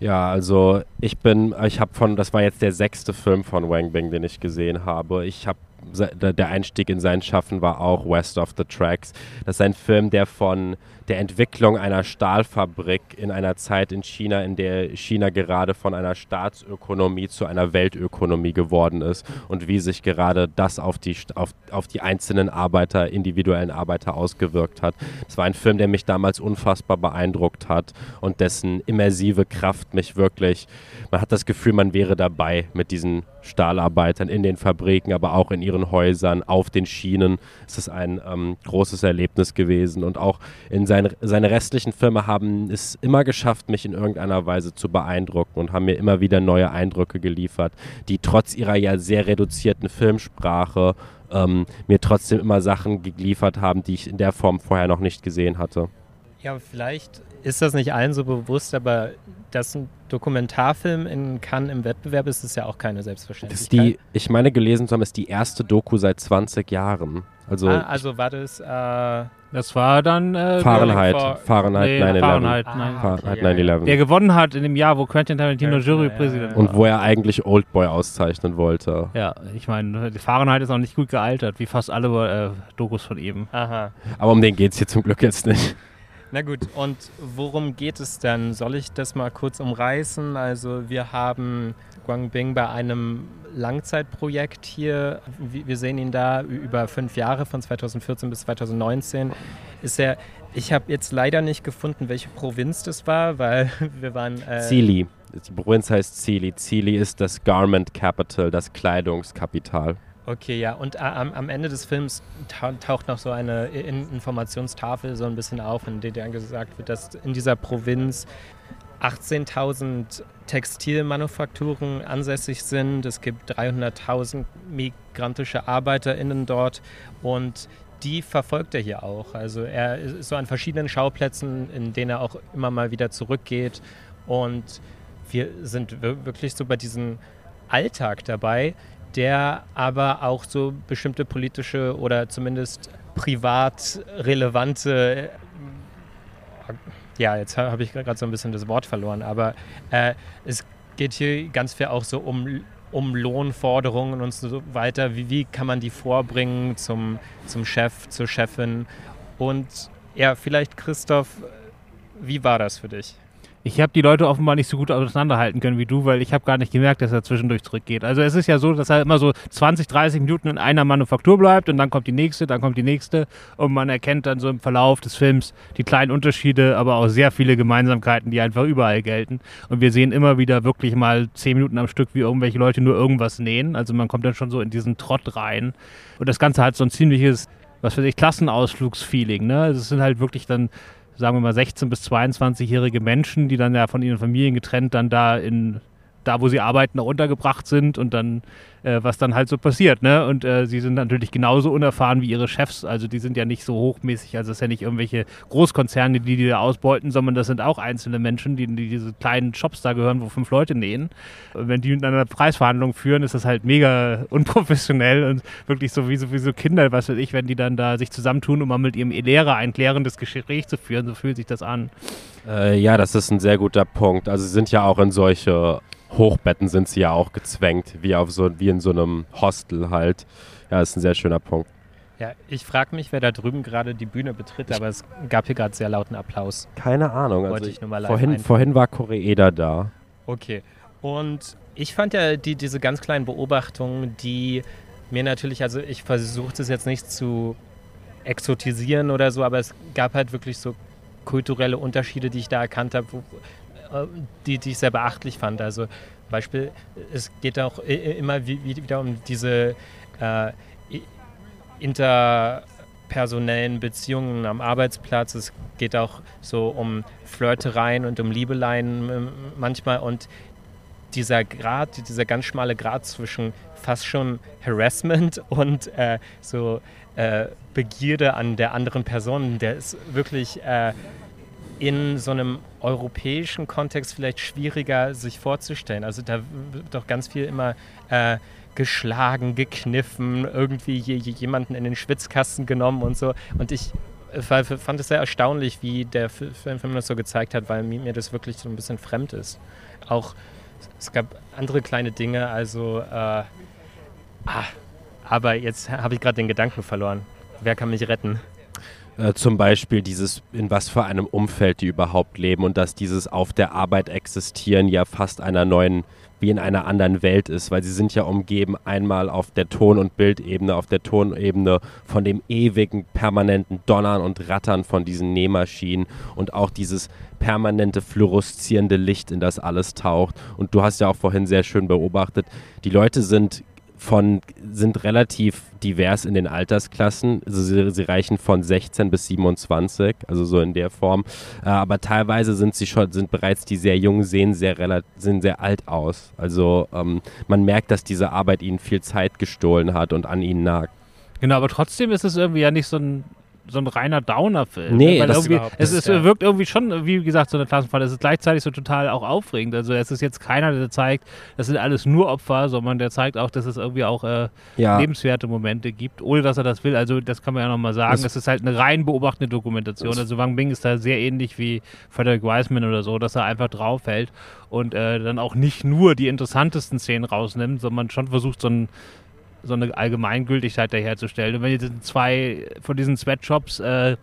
Ja, also ich bin, ich habe von, das war jetzt der sechste Film von Wang Bing, den ich gesehen habe. Ich habe, der Einstieg in sein Schaffen war auch West of the Tracks. Das ist ein Film, der von der Entwicklung einer Stahlfabrik in einer Zeit in China, in der China gerade von einer Staatsökonomie zu einer Weltökonomie geworden ist und wie sich gerade das auf die, auf, auf die einzelnen Arbeiter, individuellen Arbeiter ausgewirkt hat. Es war ein Film, der mich damals unfassbar beeindruckt hat und dessen immersive Kraft mich wirklich, man hat das Gefühl, man wäre dabei mit diesen Stahlarbeitern in den Fabriken, aber auch in ihren Häusern, auf den Schienen. Es ist ein ähm, großes Erlebnis gewesen und auch in seine, seine restlichen Filme haben es immer geschafft, mich in irgendeiner Weise zu beeindrucken und haben mir immer wieder neue Eindrücke geliefert, die trotz ihrer ja sehr reduzierten Filmsprache ähm, mir trotzdem immer Sachen geliefert haben, die ich in der Form vorher noch nicht gesehen hatte. Ja, vielleicht ist das nicht allen so bewusst, aber dass ein Dokumentarfilm in Cannes im Wettbewerb ist, ist ja auch keine Das Selbstverständlichkeit. ist die, ich meine gelesen zu haben, ist die erste Doku seit 20 Jahren. Also ah, also war das, äh, Das war dann äh, Fahrenheit, vor- Fahrenheit nee, 9-11. Fahrenheit, Ah. Fahrenheit okay, ja, 9-11. Der gewonnen hat in dem Jahr, wo Quentin Tarantino Jurypräsident ja, war. Und wo er eigentlich Oldboy auszeichnen wollte. Ja, ich meine, die Fahrenheit ist auch nicht gut gealtert, wie fast alle äh, Dokus von ihm. Aha. Aber um den geht es hier zum Glück jetzt nicht. Na gut, und worum geht es dann? Soll ich das mal kurz umreißen? Also wir haben Guangbing bei einem Langzeitprojekt hier. Wir sehen ihn da über fünf Jahre, von 2014 bis 2019. Ist er, ich habe jetzt leider nicht gefunden, welche Provinz das war, weil [LAUGHS] wir waren... Äh, Zili. Die Provinz heißt Zili. Zili ist das Garment Capital, das Kleidungskapital. Okay, ja. Und a- am, am Ende des Films tau- taucht noch so eine Informationstafel so ein bisschen auf, in der gesagt wird, dass in dieser Provinz 18.000 Textilmanufakturen ansässig sind. Es gibt 300.000 migrantische ArbeiterInnen dort und die verfolgt er hier auch. Also er ist so an verschiedenen Schauplätzen, in denen er auch immer mal wieder zurückgeht und wir sind wir- wirklich so bei diesem Alltag dabei, der aber auch so bestimmte politische oder zumindest privat relevante, äh, ja, jetzt ha- habe ich gerade so ein bisschen das Wort verloren, aber äh, es geht hier ganz viel auch so um, um Lohnforderungen und so weiter. Wie, wie kann man die vorbringen zum, zum Chef, zur Chefin? Und ja, vielleicht Christoph, wie war das für dich? Ich habe die Leute offenbar nicht so gut auseinanderhalten können wie du, weil ich habe gar nicht gemerkt, dass er zwischendurch zurückgeht. Also es ist ja so, dass er immer so 20, 30 Minuten in einer Manufaktur bleibt und dann kommt die nächste, dann kommt die nächste und man erkennt dann so im Verlauf des Films die kleinen Unterschiede, aber auch sehr viele Gemeinsamkeiten, die einfach überall gelten. Und wir sehen immer wieder wirklich mal 10 Minuten am Stück, wie irgendwelche Leute nur irgendwas nähen. Also man kommt dann schon so in diesen Trott rein. Und das Ganze hat so ein ziemliches, was weiß ich, Klassenausflugsfeeling. Ne? Also es sind halt wirklich dann sagen wir mal 16 bis 22-jährige Menschen, die dann ja von ihren Familien getrennt dann da in da, wo sie arbeiten, auch untergebracht sind und dann äh, was dann halt so passiert, ne? Und äh, sie sind natürlich genauso unerfahren wie ihre Chefs. Also die sind ja nicht so hochmäßig. Also es ist ja nicht irgendwelche Großkonzerne, die die da ausbeuten, sondern das sind auch einzelne Menschen, die, die diese kleinen Shops da gehören, wo fünf Leute nähen. Und wenn die miteinander Preisverhandlungen führen, ist das halt mega [LAUGHS] unprofessionell und wirklich so wie, so wie so Kinder, was weiß ich, wenn die dann da sich zusammentun, um mal mit ihrem Lehrer ein klärendes Gespräch zu führen. So fühlt sich das an. Äh, ja, das ist ein sehr guter Punkt. Also sie sind ja auch in solche Hochbetten sind sie ja auch gezwängt, wie auf so wie in so einem Hostel halt. Ja, ist ein sehr schöner Punkt. Ja, ich frage mich, wer da drüben gerade die Bühne betritt, aber es gab hier gerade sehr lauten Applaus. Keine Ahnung. Wollte Also ich nur mal vorhin, einfügen. vorhin war Koreeda da. Okay. Und ich fand ja die, diese ganz kleinen Beobachtungen, die mir natürlich, also ich versuche das jetzt nicht zu exotisieren oder so, aber es gab halt wirklich so kulturelle Unterschiede, die ich da erkannt habe, wo- die, die ich sehr beachtlich fand. Also Beispiel, es geht auch immer wie- wie- wieder um diese äh, interpersonellen Beziehungen am Arbeitsplatz. Es geht auch so um Flirtereien und um Liebeleien ähm, manchmal und dieser Grad, dieser ganz schmale Grad zwischen fast schon Harassment und äh, so äh, Begierde an der anderen Person, der ist wirklich äh, in so einem europäischen Kontext vielleicht schwieriger sich vorzustellen. Also da wird doch ganz viel immer äh, geschlagen, gekniffen, irgendwie je, je jemanden in den Schwitzkasten genommen und so. Und ich äh, fa- fand es sehr erstaunlich, wie der Fi- Film das so gezeigt hat, weil mir mir das wirklich so ein bisschen fremd ist. Auch es gab andere kleine Dinge, also äh, ah, aber jetzt habe ich gerade den Gedanken verloren. Wer kann mich retten? Äh, zum Beispiel dieses, in was für einem Umfeld die überhaupt leben und dass dieses auf der Arbeit existieren ja fast einer neuen, wie in einer anderen Welt ist, weil sie sind ja umgeben einmal auf der Ton- und Bildebene, auf der Tonebene von dem ewigen, permanenten Donnern und Rattern von diesen Nähmaschinen und auch dieses permanente fluoreszierende Licht, in das alles taucht. Und du hast ja auch vorhin sehr schön beobachtet, die Leute sind von, sind relativ divers in den Altersklassen. Also sie, sie reichen von 16 bis 27, also so in der Form. Äh, aber teilweise sind sie schon, sind bereits die sehr jungen, sehen sehr, sehen sehr alt aus. Also ähm, man merkt, dass diese Arbeit ihnen viel Zeit gestohlen hat und an ihnen nagt. Genau, aber trotzdem ist es irgendwie ja nicht so ein, so ein reiner Downer-Film. Nee, Weil das überhaupt es ist, ja. wirkt irgendwie schon, wie gesagt, so eine Klassenfall. Es ist gleichzeitig so total auch aufregend. Also es ist jetzt keiner, der zeigt, das sind alles nur Opfer, sondern der zeigt auch, dass es irgendwie auch äh, Ja. lebenswerte Momente gibt, ohne dass er das will. Also das kann man ja nochmal sagen. Das- Das, ist halt eine rein beobachtende Dokumentation. Also Wang Bing ist da sehr ähnlich wie Frederick Wiseman oder so, dass er einfach draufhält und äh, dann auch nicht nur die interessantesten Szenen rausnimmt, sondern schon versucht, so ein so eine Allgemeingültigkeit daherzustellen. Und wenn jetzt zwei von diesen Sweatshops äh,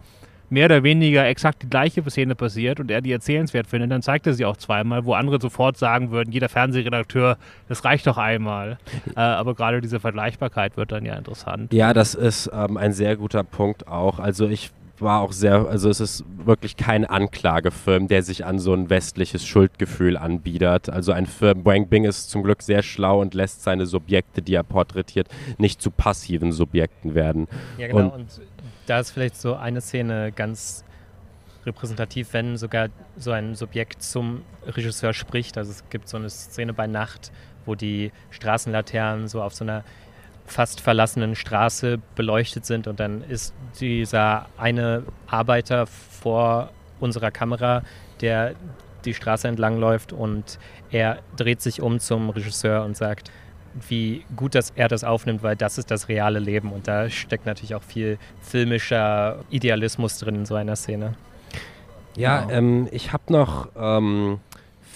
mehr oder weniger exakt die gleiche Szene passiert und er die erzählenswert findet, dann zeigt er sie auch zweimal, wo andere sofort sagen würden, jeder Fernsehredakteur, das reicht doch einmal. [LAUGHS] Äh, aber gerade diese Vergleichbarkeit wird dann ja interessant. Ja, das ist ähm, ein sehr guter Punkt auch. Also ich war auch sehr, also es ist wirklich kein Anklagefilm, der sich an so ein westliches Schuldgefühl anbietet. Also ein Film, Wang Bing ist zum Glück sehr schlau und lässt seine Subjekte, die er porträtiert, nicht zu passiven Subjekten werden. Ja, genau. Und- Und, da ist vielleicht so eine Szene ganz repräsentativ, wenn sogar so ein Subjekt zum Regisseur spricht. Also es gibt so eine Szene bei Nacht, wo die Straßenlaternen so auf so einer fast verlassenen Straße beleuchtet sind und dann ist dieser eine Arbeiter vor unserer Kamera, der die Straße entlang läuft und er dreht sich um zum Regisseur und sagt, wie gut, dass er das aufnimmt, weil das ist das reale Leben und da steckt natürlich auch viel filmischer Idealismus drin in so einer Szene. Ja, Genau. ähm, ich habe noch ähm,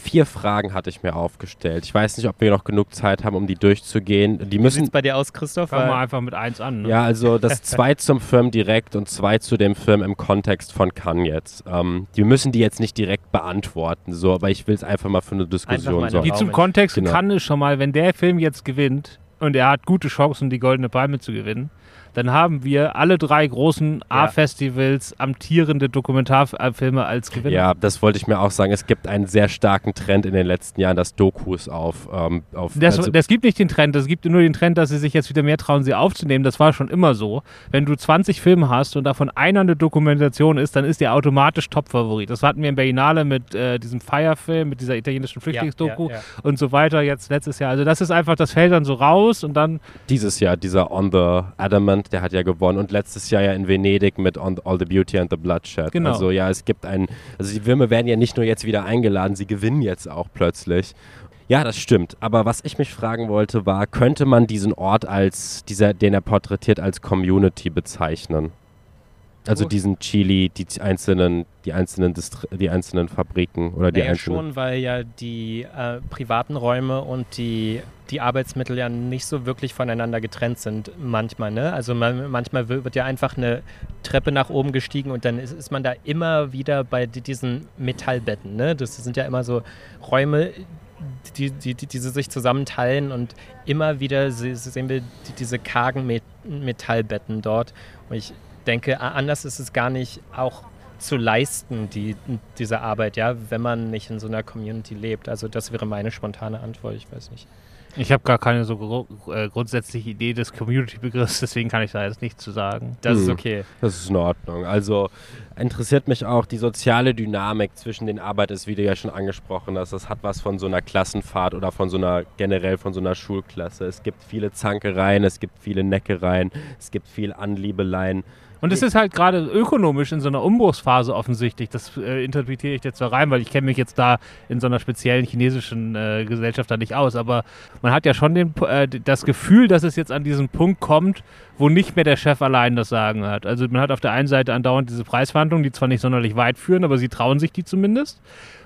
vier Fragen hatte ich mir aufgestellt. Ich weiß nicht, ob wir noch genug Zeit haben, um die durchzugehen. Die Wie sieht müssen es bei dir aus, Christoph? Fangen wir einfach mit eins an. Ne? Ja, also [LAUGHS] das zwei zum Film direkt und zwei zu dem Film im Kontext von Cannes jetzt. Ähm, wir müssen die jetzt nicht direkt beantworten, so, aber ich will es einfach mal für eine Diskussion sorgen. Die zum Kontext Genau. kann es schon mal, wenn der Film jetzt gewinnt und er hat gute Chancen, die Goldene Palme zu gewinnen, dann haben wir alle drei großen A-Festivals amtierende Dokumentarfilme als Gewinner. Ja, das wollte ich mir auch sagen. Es gibt einen sehr starken Trend in den letzten Jahren, dass Dokus auf, ähm, auf Das, also, das gibt nicht den Trend, es gibt nur den Trend, dass sie sich jetzt wieder mehr trauen, sie aufzunehmen. Das war schon immer so. Wenn du 20 Filme hast und davon einer eine Dokumentation ist, dann ist der automatisch Top-Favorit. Das hatten wir in Berlinale mit äh, diesem Fire-Film, mit dieser italienischen Flüchtlingsdoku ja, ja. und so weiter, jetzt letztes Jahr. Also das ist einfach, das fällt dann so raus und dann dieses Jahr, dieser On the Adamant, der hat ja gewonnen und letztes Jahr ja in Venedig mit On All the Beauty and the Bloodshed. Genau. Also ja, es gibt einen, also die Filme werden ja nicht nur jetzt wieder eingeladen, sie gewinnen jetzt auch plötzlich. Ja, das stimmt. Aber was ich mich fragen wollte, war, könnte man diesen Ort als, dieser, den er porträtiert, als Community bezeichnen? Also diesen Chili, die einzelnen, die einzelnen, Distri die einzelnen Fabriken oder die Naja, einzelnen. schon, weil ja die äh, privaten Räume und die, die Arbeitsmittel ja nicht so wirklich voneinander getrennt sind manchmal. Ne? Also man, manchmal wi- wird ja einfach eine Treppe nach oben gestiegen und dann ist, ist man da immer wieder bei di- diesen Metallbetten. Ne? Das sind ja immer so Räume, die, die, die, die sich zusammenteilen und immer wieder se- sehen wir die, diese kargen Met Metallbetten dort. Und ich denke, anders ist es gar nicht auch zu leisten, die, diese Arbeit, ja, wenn man nicht in so einer Community lebt. Also das wäre meine spontane Antwort, ich weiß nicht. Ich habe gar keine so gro äh, grundsätzliche Idee des Community-Begriffs, deswegen kann ich da jetzt nichts zu sagen. Das ist Hm. okay. Das ist in Ordnung. Also interessiert mich auch die soziale Dynamik zwischen den Arbeitern, wie du ja schon angesprochen hast. Das hat was von so einer Klassenfahrt oder von so einer, generell von so einer Schulklasse. Es gibt viele Zankereien, es gibt viele Neckereien, es gibt viel Anliebeleien. Und es ist halt gerade ökonomisch in so einer Umbruchsphase offensichtlich. Das äh, interpretiere ich jetzt so rein, weil ich kenne mich jetzt da in so einer speziellen chinesischen äh, Gesellschaft da nicht aus. Aber man hat ja schon den, äh, das Gefühl, dass es jetzt an diesen Punkt kommt, wo nicht mehr der Chef allein das Sagen hat. Also man hat auf der einen Seite andauernd diese Preisverhandlungen, die zwar nicht sonderlich weit führen, aber sie trauen sich die zumindest.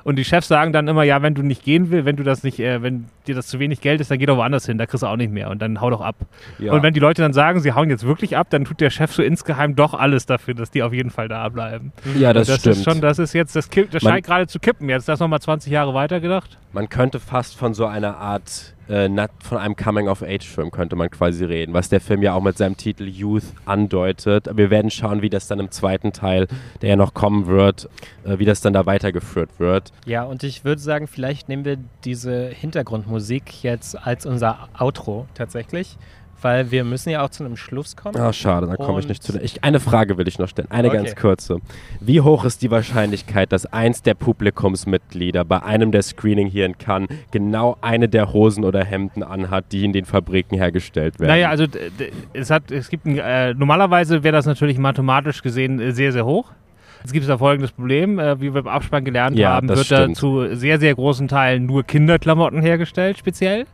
Und die Chefs sagen dann immer, ja, wenn du nicht gehen willst, wenn du das nicht, äh, wenn dir das zu wenig Geld ist, dann geh doch woanders hin, da kriegst du auch nicht mehr und dann hau doch ab. Ja. Und wenn die Leute dann sagen, sie hauen jetzt wirklich ab, dann tut der Chef so insgeheim doch alles dafür, dass die auf jeden Fall da bleiben. ja, das, Und das stimmt. ist schon, das ist jetzt, das, kipp, das Man- scheint gerade zu kippen. Jetzt das nochmal 20 Jahre weitergedacht. Man könnte fast von so einer Art, äh, von einem Coming-of-Age-Film könnte man quasi reden, was der Film ja auch mit seinem Titel Youth andeutet. Wir werden schauen, wie das dann im zweiten Teil, der ja noch kommen wird, äh, wie das dann da weitergeführt wird. Ja, und ich würde sagen, vielleicht nehmen wir diese Hintergrundmusik jetzt als unser Outro tatsächlich, weil wir müssen ja auch zu einem Schluss kommen. Ah, schade, da komme ich nicht zu. Ich, eine Frage will ich noch stellen, eine Okay. ganz kurze. Wie hoch ist die Wahrscheinlichkeit, dass eins der Publikumsmitglieder bei einem der Screening hier in Cannes genau eine der Hosen oder Hemden anhat, die in den Fabriken hergestellt werden? Naja, also es hat, es gibt ein, äh, normalerweise wäre das natürlich mathematisch gesehen äh, sehr, sehr hoch. Jetzt gibt es da folgendes Problem, äh, wie wir im Abspann gelernt Ja, haben, wird da stimmt. zu sehr, sehr großen Teilen nur Kinderklamotten hergestellt, speziell.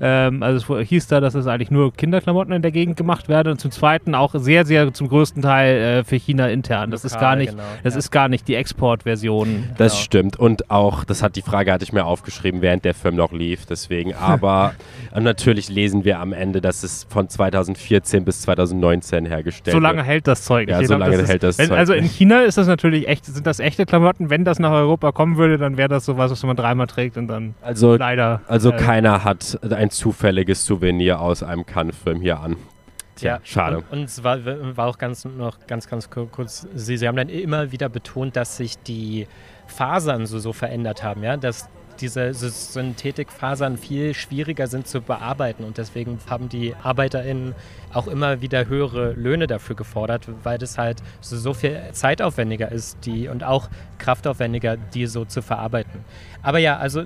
Ähm, also es hieß da, dass es eigentlich nur Kinderklamotten in der Gegend gemacht werden und zum Zweiten auch sehr, sehr zum größten Teil äh, für China intern. Das ist Lokal, gar nicht, genau, das ja. ist gar nicht die Exportversion. Das Genau. stimmt. Und auch, das hat die Frage hatte ich mir aufgeschrieben, während der Film noch lief, deswegen. [LAUGHS] Aber und natürlich lesen wir am Ende, dass es von 2014 bis 2019 hergestellt So lange wird. hält das Zeug. Ja, so lange hält das wenn, Zeug Also in. China ist das natürlich echt, sind das echte Klamotten. Wenn das nach Europa kommen würde, dann wäre das sowas, was man dreimal trägt und dann Also, leider. also äh, keiner hat ein zufälliges Souvenir aus einem Cannes-Film hier an. Tja, schade. Und, und es war, war auch ganz noch ganz, ganz kur- kurz. Sie, Sie haben dann immer wieder betont, dass sich die Fasern so, so verändert haben, ja, dass diese Synthetikfasern viel schwieriger sind zu bearbeiten und deswegen haben die ArbeiterInnen auch immer wieder höhere Löhne dafür gefordert, weil das halt so, so viel zeitaufwendiger ist die und auch kraftaufwendiger, die so zu verarbeiten. Aber ja, also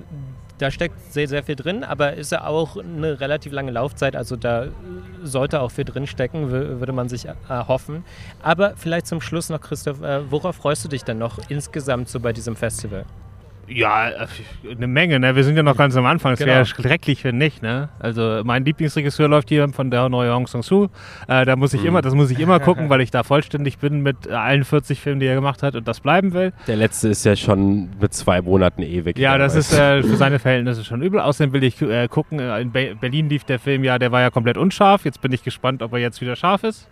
da steckt sehr, sehr viel drin, aber ist ja auch eine relativ lange Laufzeit, also da sollte auch viel drin stecken, wü- würde man sich erhoffen. Aber vielleicht zum Schluss noch, Christoph, äh, worauf freust du dich denn noch insgesamt so bei diesem Festival? Ja, äh, eine Menge, ne? Wir sind ja noch ganz am Anfang. Es Genau. wäre schrecklich, wenn nicht, ne? Also mein Lieblingsregisseur läuft hier von der neue Hong Sang-soo. Äh, da muss ich immer, das muss ich immer [LAUGHS] gucken, weil ich da vollständig bin mit allen 40 Filmen, die er gemacht hat und das bleiben will. Der letzte ist ja schon mit zwei Monaten ewig. Ja, her, das ist äh, [LAUGHS] für seine Verhältnisse schon übel. Außerdem will ich äh, gucken, äh, in Be Berlin lief der Film ja, der war ja komplett unscharf. Jetzt bin ich gespannt, ob er jetzt wieder scharf ist.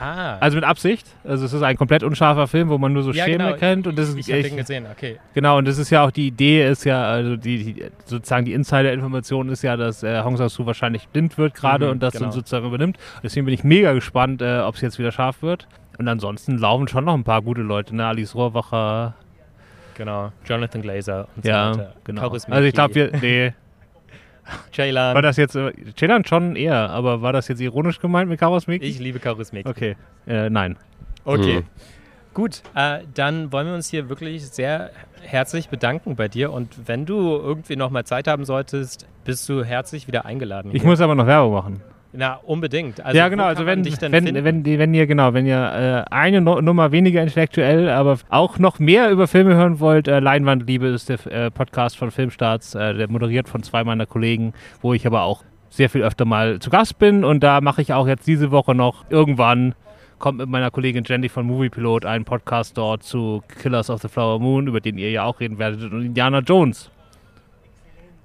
Ah, Also mit Absicht. Also es ist ein komplett unscharfer Film, wo man nur so Ja, Schemen genau. erkennt. Und das ist ich habe den gesehen, okay. Genau, und das ist ja auch die Idee, ist ja, also die, die sozusagen die Insider-Information ist ja, dass äh, Hong Sang-soo wahrscheinlich blind wird gerade Mhm, und das genau. dann sozusagen übernimmt. Deswegen bin ich mega gespannt, äh, ob es jetzt wieder scharf wird. Und ansonsten laufen schon noch ein paar gute Leute, ne? Alice Rohrwacher, Genau. Jonathan Glazer und ja, so weiter. genau. Also ich glaube, wir, nee, [LAUGHS] [LAUGHS] Ceylan. war das jetzt, äh, Chelan schon eher, aber war das jetzt ironisch gemeint mit Karos Miki? Ich liebe Kaurismäki. Okay, äh, nein. Okay. Mhm. Gut, äh, dann wollen wir uns hier wirklich sehr herzlich bedanken bei dir und wenn du irgendwie nochmal Zeit haben solltest, bist du herzlich wieder eingeladen. Ich hier. muss aber noch Werbung machen. Na, unbedingt. Also, ja, genau. Also wenn, wenn, finden? wenn, wenn ihr genau, wenn ihr äh, eine no Nummer weniger intellektuell, aber auch noch mehr über Filme hören wollt, äh, Leinwandliebe ist der äh, Podcast von Filmstarts, äh, der moderiert von zwei meiner Kollegen, wo ich aber auch sehr viel öfter mal zu Gast bin und da mache ich auch jetzt diese Woche noch irgendwann kommt mit meiner Kollegin Jenny von Movie Pilot ein Podcast dort zu Killers of the Flower Moon, über den ihr ja auch reden werdet und Indiana Jones.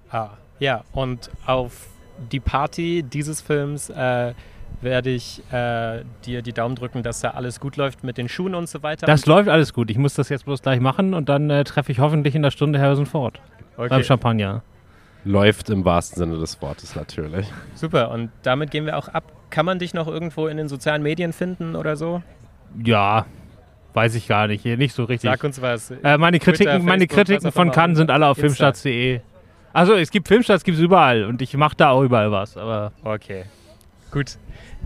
Ah, ja, und auf die Party dieses Films äh, werde ich äh, dir die Daumen drücken, dass da alles gut läuft mit den Schuhen und so weiter. Das läuft alles gut. Ich muss das jetzt bloß gleich machen und dann äh, treffe ich hoffentlich in der Stunde Harrison Ford und, beim okay, Champagner. Läuft im wahrsten Sinne des Wortes natürlich. super. Und damit gehen wir auch ab. Kann man dich noch irgendwo in den sozialen Medien finden oder so? Ja, weiß ich gar nicht. Hier nicht so richtig. Sag uns was. Äh, meine Twitter, Kritiken, meine Facebook, Kritiken was auch von. Cannes sind alle auf filmstarts.de. Also es gibt Filmstarts, gibt es überall und ich mache da auch überall was. Aber Okay, gut.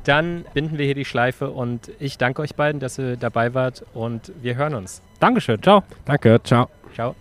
Dann binden wir hier die Schleife und ich danke euch beiden, dass ihr dabei wart und wir hören uns. Dankeschön, ciao. Danke, ciao. Ciao.